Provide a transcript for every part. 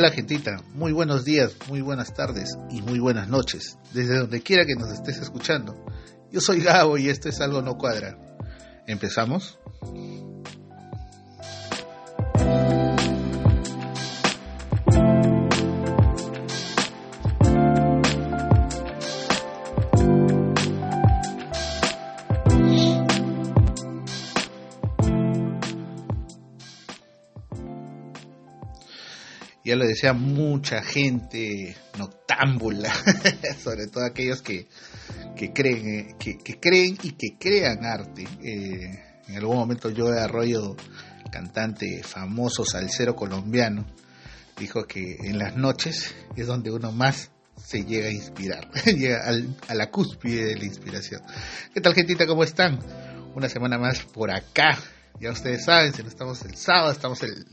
Hola gentita, muy buenos días, muy buenas tardes y muy buenas noches, desde donde quiera que nos estés escuchando. Yo soy Gabo y esto es Algo No Cuadra. ¿Empezamos? Ya lo decía mucha gente noctámbula, sobre todo aquellos que, que creen, eh, que, creen y que crean arte. Eh, en algún momento yo Arroyo, cantante famoso salsero colombiano, dijo que en las noches es donde uno más se llega a inspirar, llega al, a la cúspide de la inspiración. ¿Qué tal gentita? ¿Cómo están? Una semana más por acá, ya ustedes saben, si no estamos el sábado, estamos el,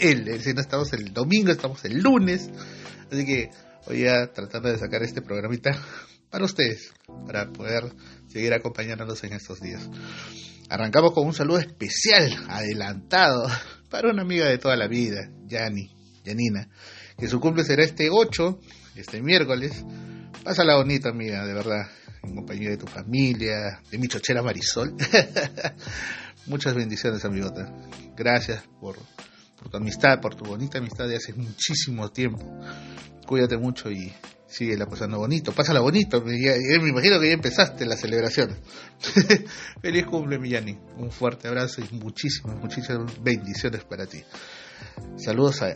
el, si no estamos el domingo, estamos el lunes. Así que voy a tratar de sacar este programita para ustedes, para poder seguir acompañándonos en estos días. Arrancamos con un saludo especial, adelantado, para una amiga de toda la vida, Yani, Janina, que su cumple será este 8, este miércoles. Pásala bonita, amiga, de verdad, en compañía de tu familia, de mi chochera Marisol. Muchas bendiciones, amigota. Gracias por, tu amistad, por tu bonita amistad de hace muchísimo tiempo. Cuídate mucho y sigue la pasando bonito. Pásala bonito. Me, me imagino que ya empezaste la celebración. Feliz cumple, Millani. Un fuerte abrazo y muchísimas, muchísimas bendiciones para ti. Saludos a,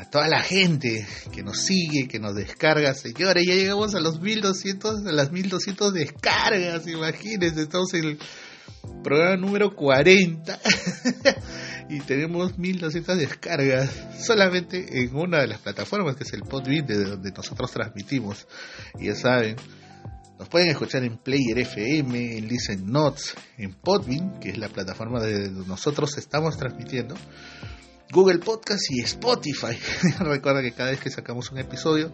a, toda la gente que nos sigue, que nos descarga. Señores, ya llegamos a los 1200, a las 1200 descargas. Imagínense, estamos en programa número 40 y tenemos 1200 descargas solamente en una de las plataformas que es el Podbean de donde nosotros transmitimos y ya saben nos pueden escuchar en Player FM, en Listen Notes, en Podbean, que es la plataforma de donde nosotros estamos transmitiendo, Google Podcast y Spotify. Recuerda que cada vez que sacamos un episodio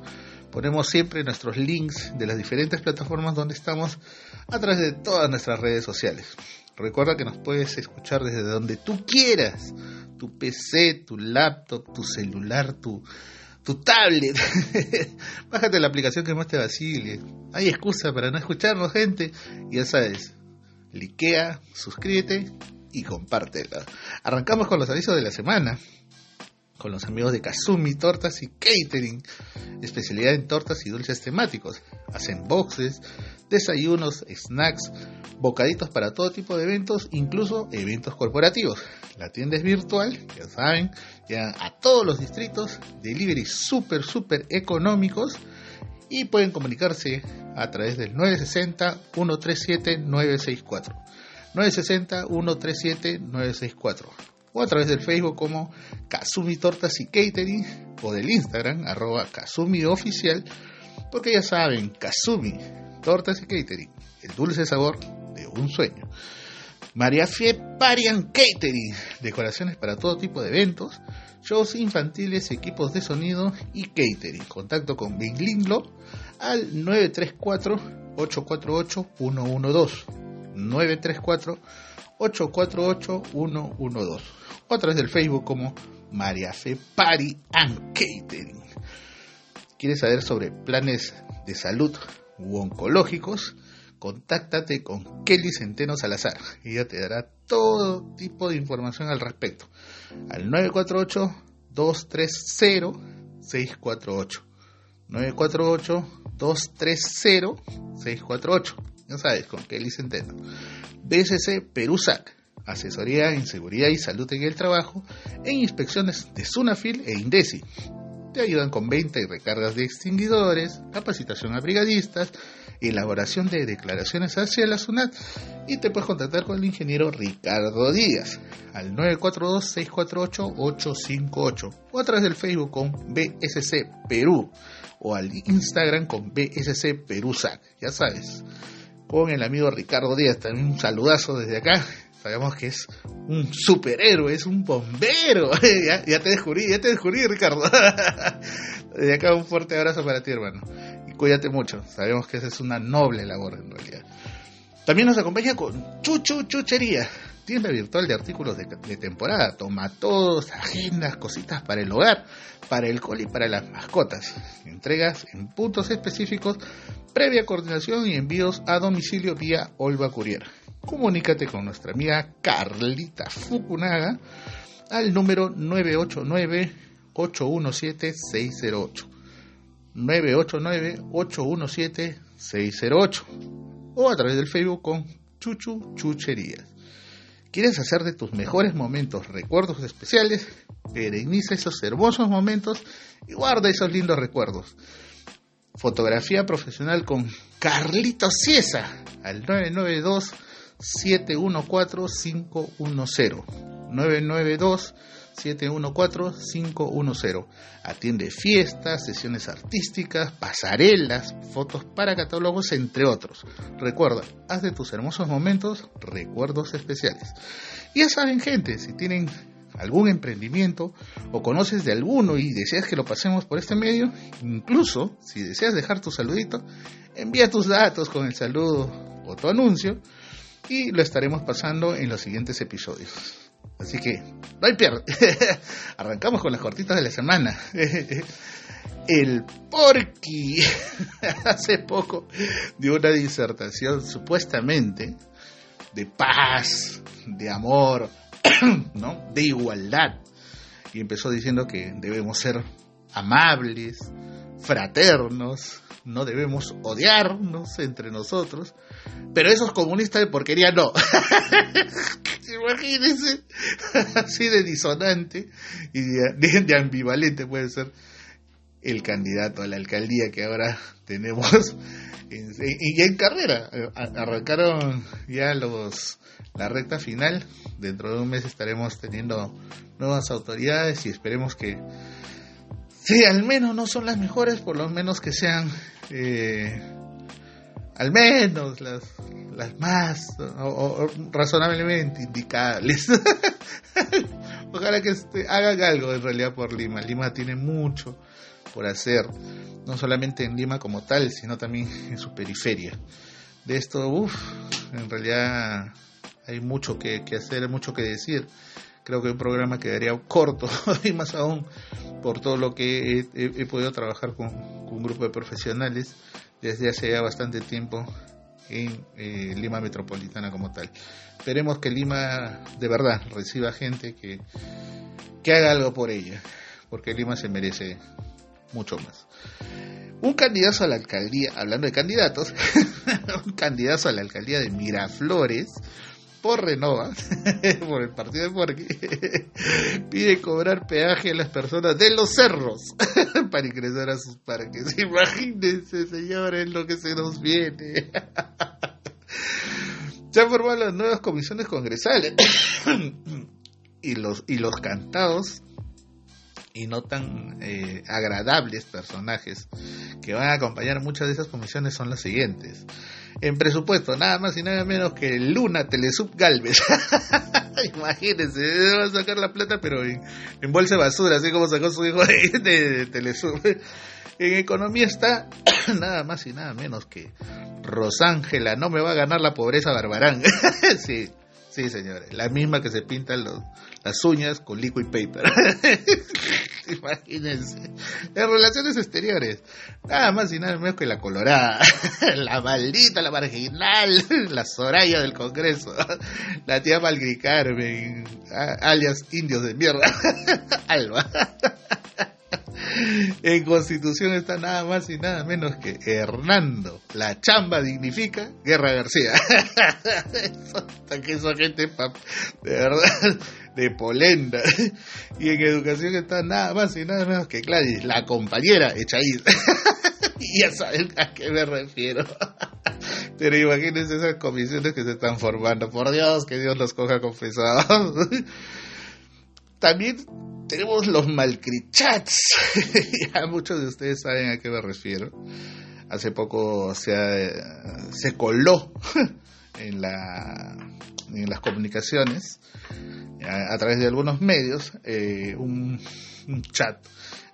ponemos siempre nuestros links de las diferentes plataformas donde estamos a través de todas nuestras redes sociales. Recuerda que nos puedes escuchar desde donde tú quieras, tu PC, tu laptop, tu celular, tu, tablet. Bájate la aplicación que más te vacile. Hay excusa para no escucharnos, gente. Ya sabes, likea, suscríbete y compártela. Arrancamos con los avisos de la semana con los amigos de Kazumi Tortas y Catering, especialidad en tortas y dulces temáticos. Hacen boxes, desayunos, snacks, bocaditos para todo tipo de eventos, incluso eventos corporativos. La tienda es virtual, ya saben, ya a todos los distritos, delivery súper, súper económicos y pueden comunicarse a través del 960-137-964. 960-137-964 o a través del Facebook como Kazumi Tortas y Catering o del Instagram arroba Kazumi porque ya saben, Kazumi Tortas y Catering, el dulce sabor de un sueño. María Fie Parian Catering, decoraciones para todo tipo de eventos, shows infantiles, equipos de sonido y catering. Contacto con Binglinglo al 934-848-112. 934-848-112. O a través del Facebook como María Fe Party and Catering. ¿Quieres saber sobre planes de salud u oncológicos? Contáctate con Kelly Centeno Salazar. Ella te dará todo tipo de información al respecto. Al 948-230-648. 948-230-648. Ya sabes, con Kelly Centeno. BSC Perusac. Asesoría en seguridad y salud en el trabajo, en inspecciones de Sunafil e Indesi. Te ayudan con venta y recargas de extinguidores, capacitación a brigadistas, elaboración de declaraciones hacia la SUNAT y te puedes contactar con el ingeniero Ricardo Díaz al 942-648-858 o a través del Facebook con BSC Perú o al Instagram con BSC Perusac, ya sabes, con el amigo Ricardo Díaz, también un saludazo desde acá, sabemos que es un superhéroe, es un bombero. ya, te descubrí, ya te descubrí, Ricardo. Desde acá un fuerte abrazo para ti, hermano. Y cuídate mucho. Sabemos que esa es una noble labor en realidad. También nos acompaña con Chuchu Chuchería. tienda virtual de artículos de, temporada, tomatodos, agendas, cositas para el hogar, para el col y para las mascotas. Entregas en puntos específicos, previa coordinación y envíos a domicilio vía Olva Courier. Comunícate con nuestra amiga Carlita Fukunaga al número 989-817-608. 989-817-608 o a través del Facebook con Chuchu Chucherías. ¿Quieres hacer de tus mejores momentos recuerdos especiales? Pereniza esos hermosos momentos y guarda esos lindos recuerdos. Fotografía profesional con Carlito Ciesa al 992 714 510 992 714-510. Atiende fiestas, sesiones artísticas, pasarelas, fotos para catálogos, entre otros. Recuerda, haz de tus hermosos momentos recuerdos especiales. Y ya saben, gente, si tienen algún emprendimiento o conoces de alguno y deseas que lo pasemos por este medio, incluso si deseas dejar tu saludito, envía tus datos con el saludo o tu anuncio y lo estaremos pasando en los siguientes episodios. Así que, no hay pierde. Arrancamos con las cortitas de la semana. El Porky hace poco dio una disertación supuestamente de paz, de amor, ¿no? de igualdad. Y empezó diciendo que debemos ser amables, fraternos, no debemos odiarnos entre nosotros, pero esos comunistas de porquería no. Imagínense, así de disonante y de, ambivalente puede ser el candidato a la alcaldía que ahora tenemos y ya en carrera. Arrancaron ya los la recta final. Dentro de un mes estaremos teniendo nuevas autoridades y esperemos que si al menos no son las mejores, por lo menos que sean eh, al menos las, las más razonablemente indicables. Ojalá que este, hagan algo en realidad por Lima. Lima tiene mucho por hacer, no solamente en Lima como tal, sino también en su periferia. De esto, uff, en realidad hay mucho que, hacer, mucho que decir. Creo que un programa quedaría corto y más aún por todo lo que he, podido trabajar con, con un grupo de profesionales desde hace ya bastante tiempo en eh, Lima Metropolitana como tal. Esperemos que Lima de verdad reciba gente que, que haga algo por ella, porque Lima se merece mucho más. Un candidato a la alcaldía, hablando de candidatos, un candidato a la alcaldía de Miraflores, por Renova, por el partido de Porqui, pide cobrar peaje a las personas de los cerros para ingresar a sus parques. Imagínense, señores, lo que se nos viene. Se han formado las nuevas comisiones congresales y los, y los cantados y no tan eh, agradables personajes que van a acompañar muchas de esas comisiones son los siguientes en presupuesto, nada más y nada menos que Luna Telesub Galvez. Imagínense, va a sacar la plata, pero en, bolsa de basura, así como sacó su hijo de, Telesub. En economía está nada más y nada menos que Rosángela, no me va a ganar la pobreza Barbarán. sí, sí, señores, la misma que se pintan los, las uñas con liquid paper. Imagínense. En relaciones exteriores, nada más y nada menos que la colorada, la maldita, la marginal, la Soraya del Congreso, la tía Malgri Carmen, alias indios de mierda, Alba. En Constitución está nada más y nada menos que Hernando. La chamba dignifica Guerra García. Eso, que esa gente, de verdad, de Polenda. Y en educación está nada más y nada menos que Gladys, la compañera Echaíz. ya saben a qué me refiero. Pero imagínense esas comisiones que se están formando. Por Dios, que Dios los coja confesados. También tenemos los malcrichats. ya muchos de ustedes saben a qué me refiero. Hace poco se, se coló en, la, en las comunicaciones a, través de algunos medios eh, un, chat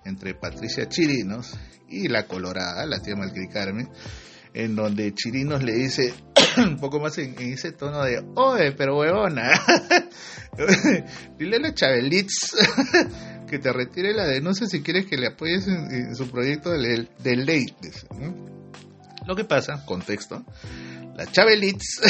entre Patricia Chirinos y la Colorada, la tía Malcri Carmen, en donde Chirinos le dice un poco más en, ese tono de, oye, pero huevona, dile a la Chabelitz que te retire la denuncia si quieres que le apoyes en, su proyecto de, ley. Lo que pasa, contexto, la Chabelitz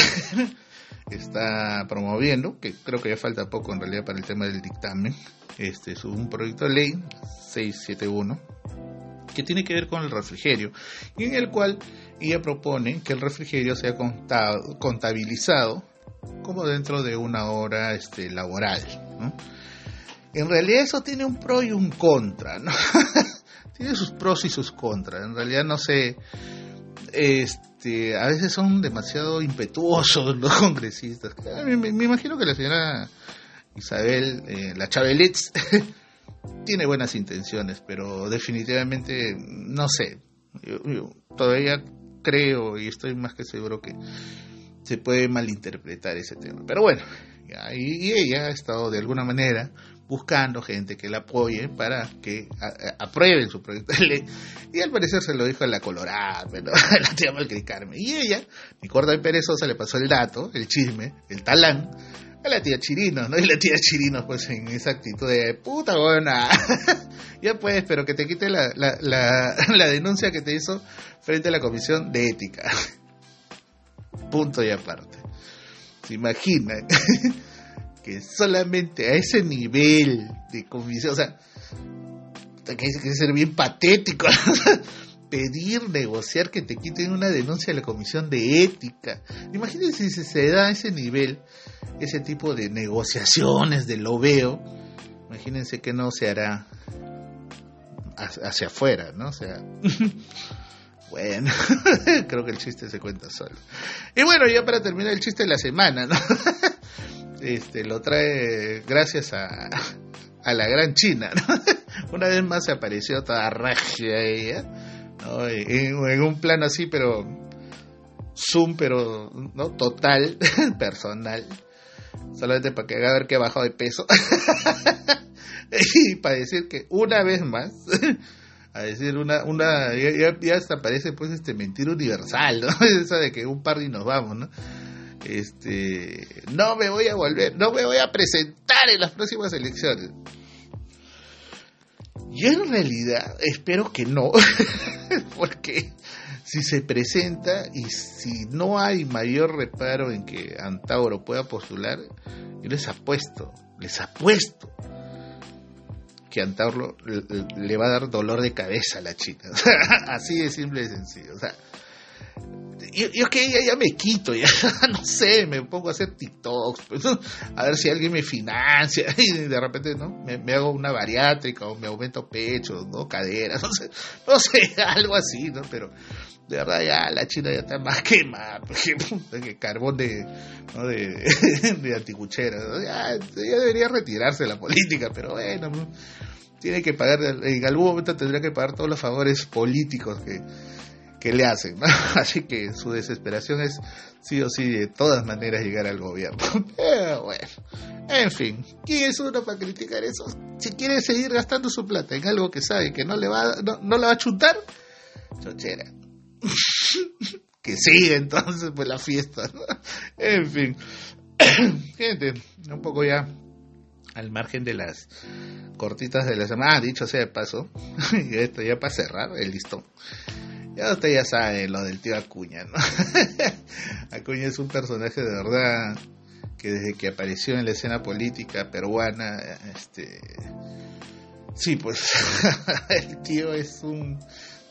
está promoviendo, que creo que ya falta poco en realidad para el tema del dictamen, este es un proyecto de ley 671 que tiene que ver con el refrigerio y en el cual ella propone que el refrigerio sea contabilizado como dentro de una hora este, laboral. En realidad eso tiene un pro y un contra, ¿no? tiene sus pros y sus contras. En realidad no sé, este, a veces son demasiado impetuosos los congresistas. Me, imagino que la señora Isabel, eh, la Chabelitz, tiene buenas intenciones, pero definitivamente no sé. todavía creo y estoy más que seguro que se puede malinterpretar ese tema. Pero bueno, y, ella ha estado de alguna manera buscando gente que la apoye para que aprueben su proyecto de ley. Y al parecer se lo dijo a la Colorada, pero la tía Malcricarme. Y ella, mi corta y perezosa, le pasó el dato, el chisme, el talán, la tía Chirino, ¿no? Y la tía Chirino, pues en esa actitud de puta buena. ya pues, pero que te quite la, la, la, denuncia que te hizo frente a la comisión de ética. Punto y aparte. ¿Se imaginan? que solamente a ese nivel de comisión, o sea, que hay que ser bien patético. Pedir, negociar que te quiten una denuncia de la comisión de ética. Imagínense si se da a ese nivel, ese tipo de negociaciones, de lo veo, imagínense que no se hará hacia afuera, ¿no? O sea, bueno, creo que el chiste se cuenta solo. Y bueno, ya para terminar el chiste de la semana, ¿no? Este, lo trae gracias a, a la gran China, ¿no? Una vez más se apareció toda regia ella en, un plano así, pero zoom, pero no total, personal, solamente para que haga ver que ha bajado de peso y para decir que una vez más, a decir una, una, ya, hasta parece pues este mentira universal, ¿no? Esa de que un par y nos vamos, ¿no? Este, no me voy a volver, no me voy a presentar en las próximas elecciones. Yo en realidad espero que no, porque si se presenta y si no hay mayor reparo en que Antauro pueda postular, yo les apuesto, les apuesto que Antauro le va a dar dolor de cabeza a la chica. Así de simple y sencillo. O sea, yo, yo que ya, ya, me quito, ya no sé, me pongo a hacer TikToks, pues, a ver si alguien me financia y de repente no me, hago una bariátrica o me aumento pecho, no caderas, no sé, no sé, algo así, ¿no? Pero de verdad ya la China ya está más quemada, porque que carbón de, ¿no? de, de ya, ya, debería retirarse de la política, pero bueno, tiene que pagar, en algún momento tendría que pagar todos los favores políticos que le hacen, Así que su desesperación es sí o sí de todas maneras llegar al gobierno. Pero bueno, en fin, ¿quién es uno para criticar eso? Si quiere seguir gastando su plata en algo que sabe que no le va, no, no le va a chutar, chochera. que siga entonces pues la fiesta, En fin, gente, un poco ya al margen de las cortitas de la semana, ah, dicho sea de paso, esto ya para cerrar el listón. Ya usted ya sabe lo del tío Acuña, ¿no? Acuña es un personaje de verdad que desde que apareció en la escena política peruana, este, sí, pues el tío es un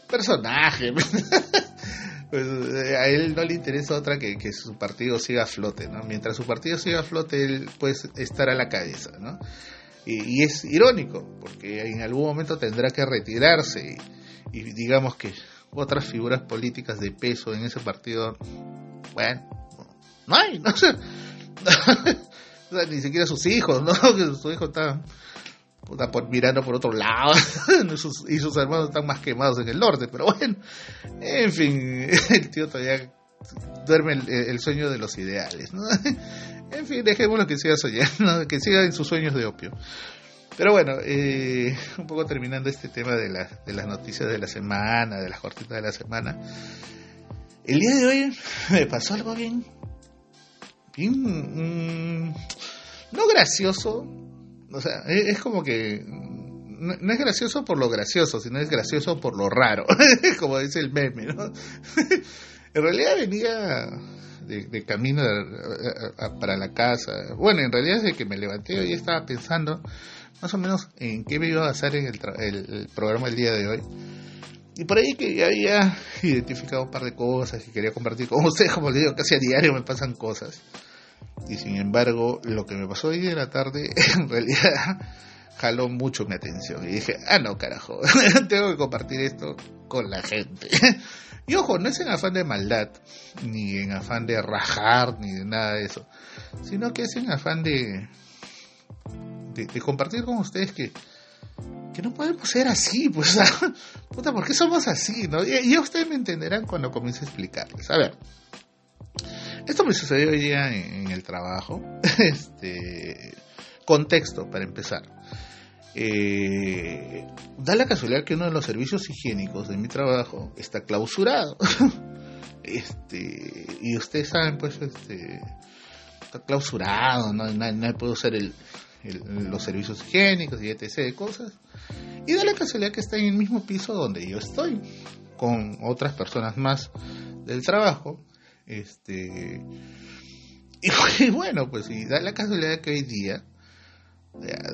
personaje. pues a él no le interesa otra que que su partido siga a flote, ¿no? Mientras su partido siga a flote, él puede estar a la cabeza, ¿no? Y, es irónico, porque en algún momento tendrá que retirarse y digamos que otras figuras políticas de peso en ese partido, bueno, no hay, no sé. ni siquiera sus hijos, ¿no? Que su hijo está, mirando por otro lado y sus hermanos están más quemados en el norte, pero bueno, en fin, el tío todavía duerme el, sueño de los ideales, ¿no? En fin, dejémoslo que siga soñando, que siga en sus sueños de opio. Pero bueno, eh, un poco terminando este tema de, de las noticias de la semana, de las cortitas de la semana. El día de hoy me pasó algo bien, bien, mm, no gracioso, o sea, es, es como que no, no, es gracioso por lo gracioso, sino es gracioso por lo raro, como dice el meme, ¿no? en realidad venía de, camino para la casa. Bueno, en realidad desde que me levanté hoy estaba pensando más o menos en qué me iba a hacer en el, el, el programa el día de hoy. Y por ahí que ya había identificado un par de cosas que quería compartir con ustedes, como les digo, casi a diario me pasan cosas. Y sin embargo, lo que me pasó hoy en la tarde, en realidad jaló mucho mi atención. Y dije, ah, no, carajo, tengo que compartir esto con la gente. Y ojo, no es en afán de maldad, ni en afán de rajar, ni de nada de eso, sino que es en afán de, de, de compartir con ustedes que, que no podemos ser así, pues, puta, ¿por qué somos así? ¿no? Y, y ustedes me entenderán cuando comience a explicarles. A ver, esto me sucedió hoy día en, en el trabajo. Este, contexto, para empezar. Eh, da la casualidad que uno de los servicios higiénicos de mi trabajo está clausurado. este, y ustedes saben, pues, este, está clausurado, no, no, no puedo usar el, los servicios higiénicos y etc. de cosas. Y da la casualidad que está en el mismo piso donde yo estoy, con otras personas más del trabajo. Este, y, bueno, pues, y da la casualidad que hoy día,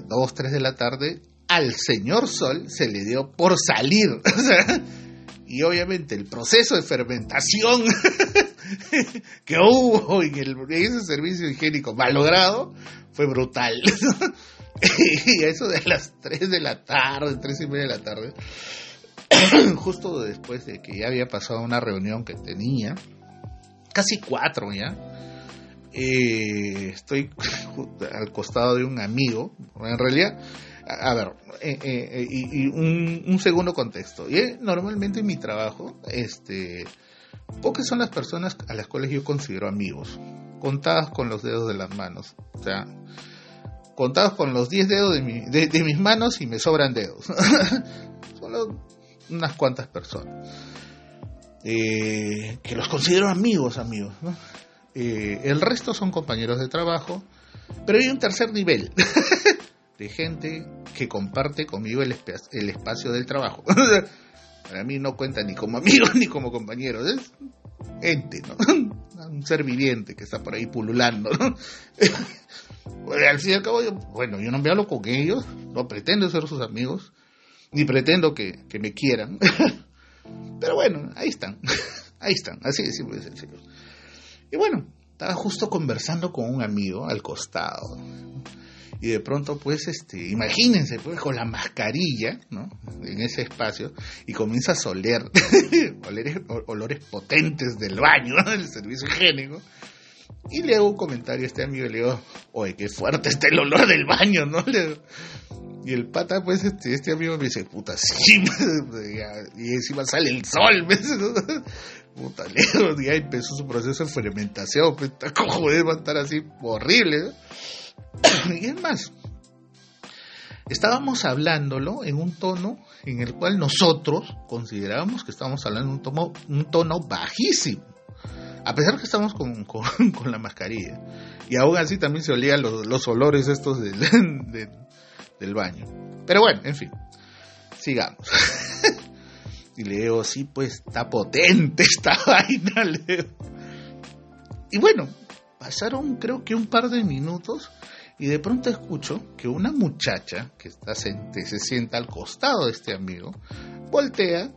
dos, tres de la tarde, al señor Sol se le dio por salir. y obviamente el proceso de fermentación que hubo en, el, en ese servicio higiénico malogrado fue brutal. y eso de las 3 de la tarde, 3 y media de la tarde, justo después de que ya había pasado una reunión que tenía, casi cuatro ya, eh, estoy al costado de un amigo, en realidad, a, ver, eh, eh, y, y un, un, segundo contexto. Normalmente en mi trabajo, este, pocas son las personas a las cuales yo considero amigos, contadas con los dedos de las manos, o sea, contados con los 10 dedos de, mi, de, de, mis manos y me sobran dedos. Solo unas cuantas personas. Eh, que los considero amigos, amigos. Eh, el resto son compañeros de trabajo, pero hay un tercer nivel de gente que comparte conmigo el, el espacio del trabajo. Para mí no cuenta ni como amigo ni como compañero, es ente, un ser viviente que está por ahí pululando. ¿no? Pues, al fin y al cabo, yo, bueno, yo no me hablo con ellos, no pretendo ser sus amigos, ni pretendo que, me quieran. Pero bueno, ahí están, ahí están, así de simple y sencillo. Y bueno, estaba justo conversando con un amigo al costado. Y de pronto, pues, este, imagínense, pues, con la mascarilla, ¿no? En ese espacio, y comienza a oler, olores, olores potentes del baño, ¿no? del servicio higiénico. Y le hago un comentario a este amigo y le digo, oye, qué fuerte está el olor del baño, ¿no? Y el pata, pues, este, este amigo me dice, puta, sí, y encima sale el sol, ¿ves? Puta, lejos, ya empezó su proceso de fermentación, pues, como va a estar así horrible, y es más, estábamos hablándolo en un tono en el cual nosotros considerábamos que estábamos hablando en un tono, un tono bajísimo a pesar que estamos con, con, la mascarilla. Y aún así también se olían los, los olores estos del, del, baño. Pero bueno, en fin, sigamos. y le sí, pues está potente esta vaina, Leo. Y bueno, pasaron creo que un par de minutos y de pronto escucho que una muchacha que está se, se sienta al costado de este amigo, voltea,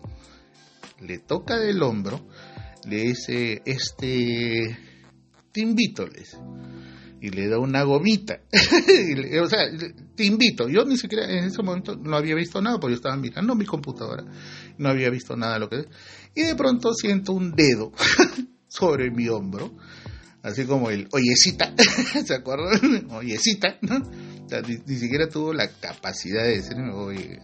le toca del hombro, le dice, este, te invito, le dice. Y le da una gomita. o sea, te invito. Yo ni siquiera en ese momento no había visto nada, porque yo estaba mirando mi computadora. No había visto nada de lo que... Y de pronto siento un dedo sobre mi hombro. Así como el oyecita, ¿se acuerdan? Oyecita. O sea, ni, siquiera tuvo la capacidad de decir, oye,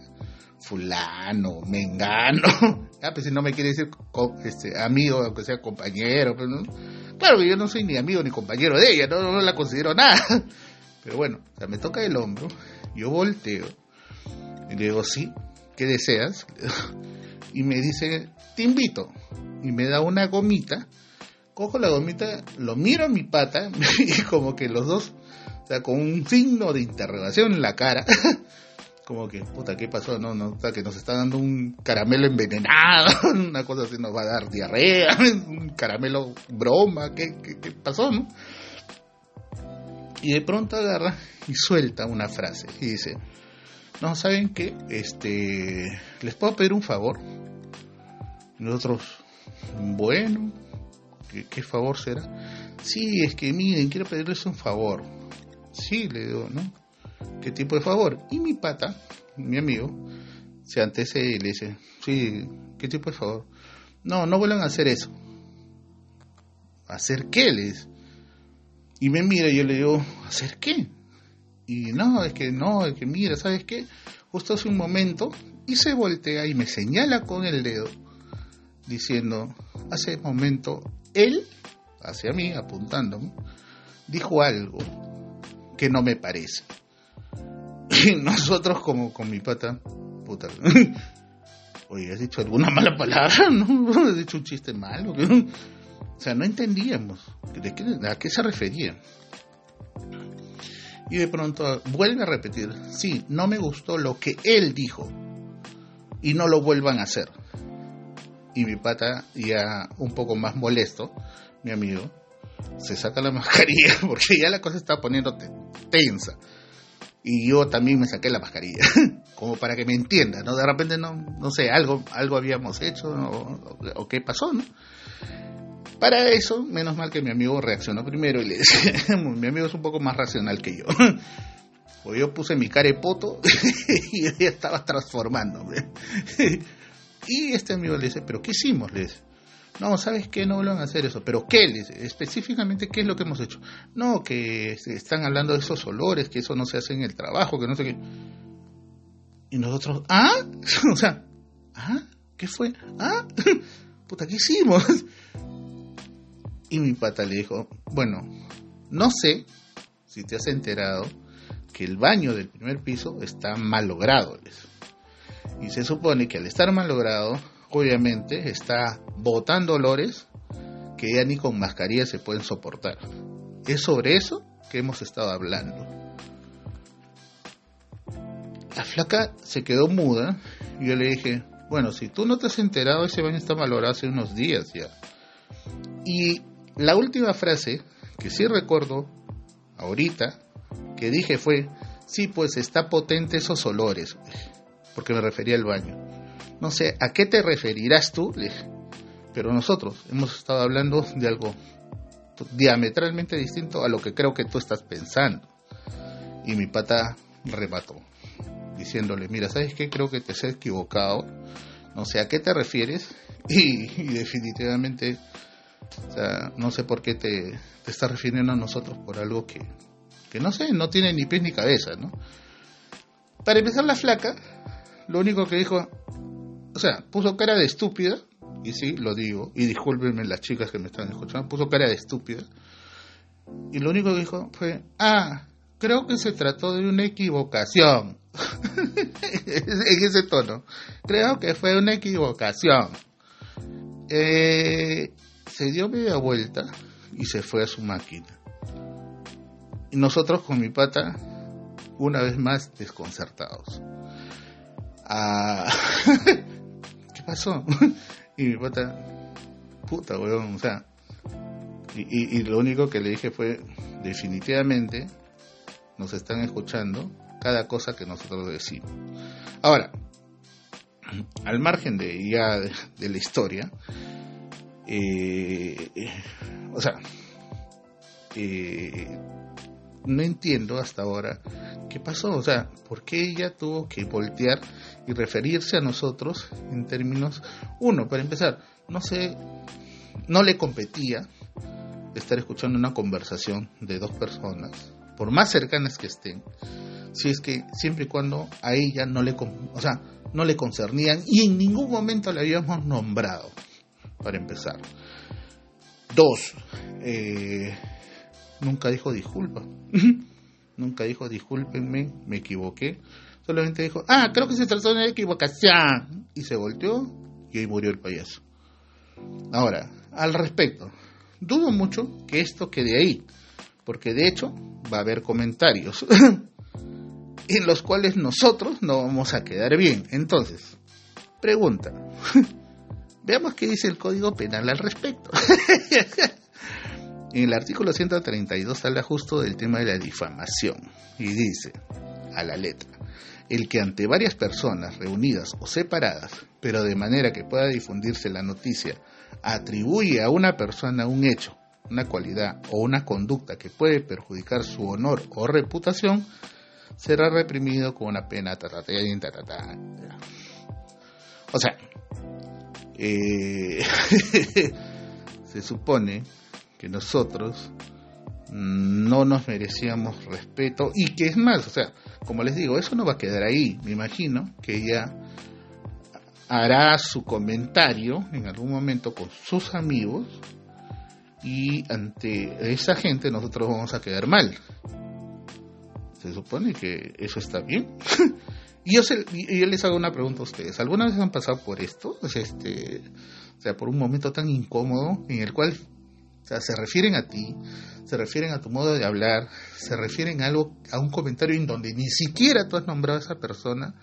fulano, mengano. Ah, pues si no me quiere decir este, amigo, aunque sea compañero. Pues. Claro que yo no soy ni amigo ni compañero de ella, no, no la considero nada. Pero bueno, o sea, me toca el hombro, yo volteo y le digo, sí, ¿qué deseas? Y me dice, te invito. Y me da una gomita. Cojo la gomita, lo miro a mi pata y como que los dos, o sea, con un signo de interrogación en la cara, como que, puta, ¿qué pasó? No, no, o sea, que nos está dando un caramelo envenenado, una cosa así nos va a dar diarrea, un caramelo broma, ¿qué, qué, qué pasó, no? Y de pronto agarra y suelta una frase y dice, no, ¿saben qué? Este, ¿les puedo pedir un favor? Nosotros, bueno, ¿qué, favor será? Sí, es que miren, quiero pedirles un favor. Sí, le digo, ¿no? ¿Qué tipo de favor? Y mi pata, mi amigo, se antecede y le dice, sí, ¿qué tipo de favor? No, no vuelvan a hacer eso. ¿Hacer qué? Les? Y me mira y yo le digo, ¿hacer qué? Y no, es que no, es que mira, ¿sabes qué? Justo hace un momento y se voltea y me señala con el dedo diciendo, hace momento él, hacia mí, apuntándome, dijo algo que no me parece. Y nosotros como con mi pata, puta, oye, ¿has dicho alguna mala palabra? ¿No? ¿Has dicho un chiste malo? O sea, no entendíamos a qué se refería. Y de pronto vuelve a repetir, sí, no me gustó lo que él dijo y no lo vuelvan a hacer. Y mi pata, ya un poco más molesto, mi amigo, se saca la mascarilla porque ya la cosa está poniendo tensa. Y yo también me saqué la mascarilla, como para que me entienda, ¿no? De repente, no, no sé, algo, algo habíamos hecho o, o qué pasó, ¿no? Para eso, menos mal que mi amigo reaccionó primero y le dice, mi amigo es un poco más racional que yo. Pues yo puse mi carepoto y ella estaba transformándome. Y este amigo le dice, ¿pero qué hicimos? Le dice, no, ¿sabes qué? No vuelvan a hacer eso. ¿Pero qué? Le dice, específicamente, ¿qué es lo que hemos hecho? No, que están hablando de esos olores, que eso no se hace en el trabajo, que no sé qué. Y nosotros, ¿ah? o sea, ¿ah? ¿Qué fue? ¿Ah? Puta, ¿qué hicimos? Y mi pata le dijo, bueno, no sé si te has enterado que el baño del primer piso está mal logrado. Y se supone que al estar mal logrado, obviamente está botando olores que ya ni con mascarilla se pueden soportar. Es sobre eso que hemos estado hablando. La flaca se quedó muda y yo le dije, bueno, si tú no te has enterado, ese baño está malogrado hace unos días ya. Y la última frase que sí recuerdo ahorita que dije fue, sí, pues está potente esos olores, porque me refería al baño. No sé, ¿a qué te referirás tú? Pero nosotros hemos estado hablando de algo diametralmente distinto a lo que creo que tú estás pensando. Y mi pata remató, diciéndole, mira, ¿sabes qué? Creo que te has equivocado. No sé a qué te refieres. y definitivamente o sea, no sé por qué te, te estás refiriendo a nosotros por algo que, que no sé, no tiene ni pies ni cabeza, ¿no? Para empezar, la flaca, lo único que dijo, o sea, puso cara de estúpida, y sí, lo digo, y discúlpenme las chicas que me están escuchando, puso cara de estúpida, y lo único que dijo fue, ah, creo que se trató de una equivocación. en ese tono, creo que fue una equivocación. Eh, se dio media vuelta y se fue a su máquina. Y nosotros con mi pata, una vez más desconcertados. Ah, ¿Qué pasó? y mi pata, puta, weón, o sea. Y, y lo único que le dije fue, definitivamente, nos están escuchando cada cosa que nosotros decimos. Ahora, al margen de ya de la historia, eh, o sea, eh, no entiendo hasta ahora qué pasó, o sea, por qué ella tuvo que voltear y referirse a nosotros en términos, uno, para empezar, no sé, no le competía estar escuchando una conversación de dos personas, por más cercanas que estén, si es que siempre y cuando a ella no le, o sea, no le concernían y en ningún momento le habíamos nombrado para empezar. Dos, eh, nunca dijo disculpa. nunca dijo discúlpenme, me equivoqué. Solamente dijo, ah, creo que se trató de una equivocación. Y se volteó y hoy murió el payaso. Ahora, al respecto, dudo mucho que esto quede ahí, porque de hecho va a haber comentarios en los cuales nosotros no vamos a quedar bien. Entonces, pregunta, veamos qué dice el Código Penal al respecto. en el artículo 132 habla justo del tema de la difamación y dice, a la letra, el que ante varias personas reunidas o separadas, pero de manera que pueda difundirse la noticia, atribuye a una persona un hecho, una cualidad o una conducta que puede perjudicar su honor o reputación, será reprimido con una pena. O sea, eh, se supone que nosotros no nos merecíamos respeto y que es más, o sea, como les digo, eso no va a quedar ahí. Me imagino que ella hará su comentario en algún momento con sus amigos y ante esa gente nosotros vamos a quedar mal. Se supone que eso está bien. y yo, yo les hago una pregunta a ustedes. ¿Alguna vez han pasado por esto? Sea, este, o sea, por un momento tan incómodo en el cual o sea, se refieren a ti, se refieren a tu modo de hablar, se refieren a algo, a un comentario en donde ni siquiera tú has nombrado a esa persona,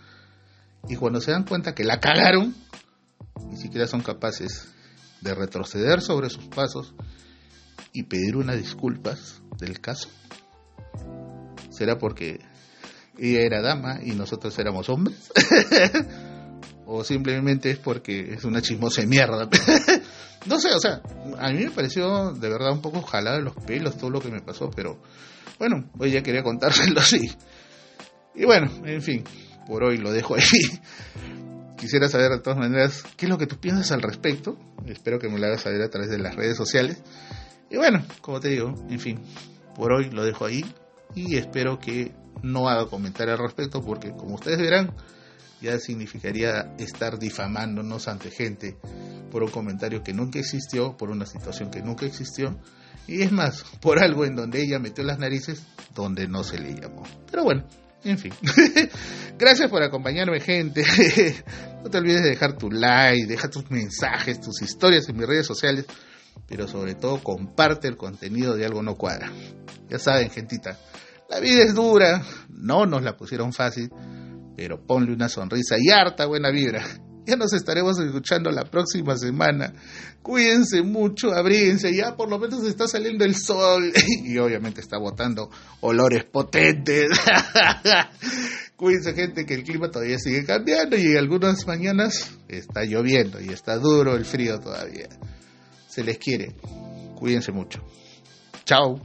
y cuando se dan cuenta que la cagaron, ni siquiera son capaces de retroceder sobre sus pasos y pedir unas disculpas del caso. ¿Será porque ella era dama y nosotros éramos hombres? ¿O simplemente es porque es una chismosa mierda? no sé, o sea, a mí me pareció de verdad un poco jalado los pelos todo lo que me pasó, pero bueno, hoy ya quería contárselo así. Y bueno, en fin, por hoy lo dejo ahí. Quisiera saber de todas maneras qué es lo que tú piensas al respecto. Espero que me lo hagas saber a través de las redes sociales. Y bueno, como te digo, en fin, por hoy lo dejo ahí y espero que no haga comentario al respecto porque como ustedes verán, ya significaría estar difamándonos ante gente por un comentario que nunca existió, por una situación que nunca existió, y es más, por algo en donde ella metió las narices donde no se le llamó. Pero bueno, en fin. Gracias por acompañarme, gente. no te olvides de dejar tu like, deja tus mensajes, tus historias en mis redes sociales, pero sobre todo comparte el contenido de Algo No Cuadra. Ya saben, gentita, la vida es dura, no nos la pusieron fácil pero ponle una sonrisa y harta buena vibra. Ya nos estaremos escuchando la próxima semana. Cuídense mucho, abríguense, ya por lo menos está saliendo el sol y obviamente está botando olores potentes. Cuídense gente que el clima todavía sigue cambiando y algunas mañanas está lloviendo y está duro el frío todavía. Se les quiere. Cuídense mucho. Chao.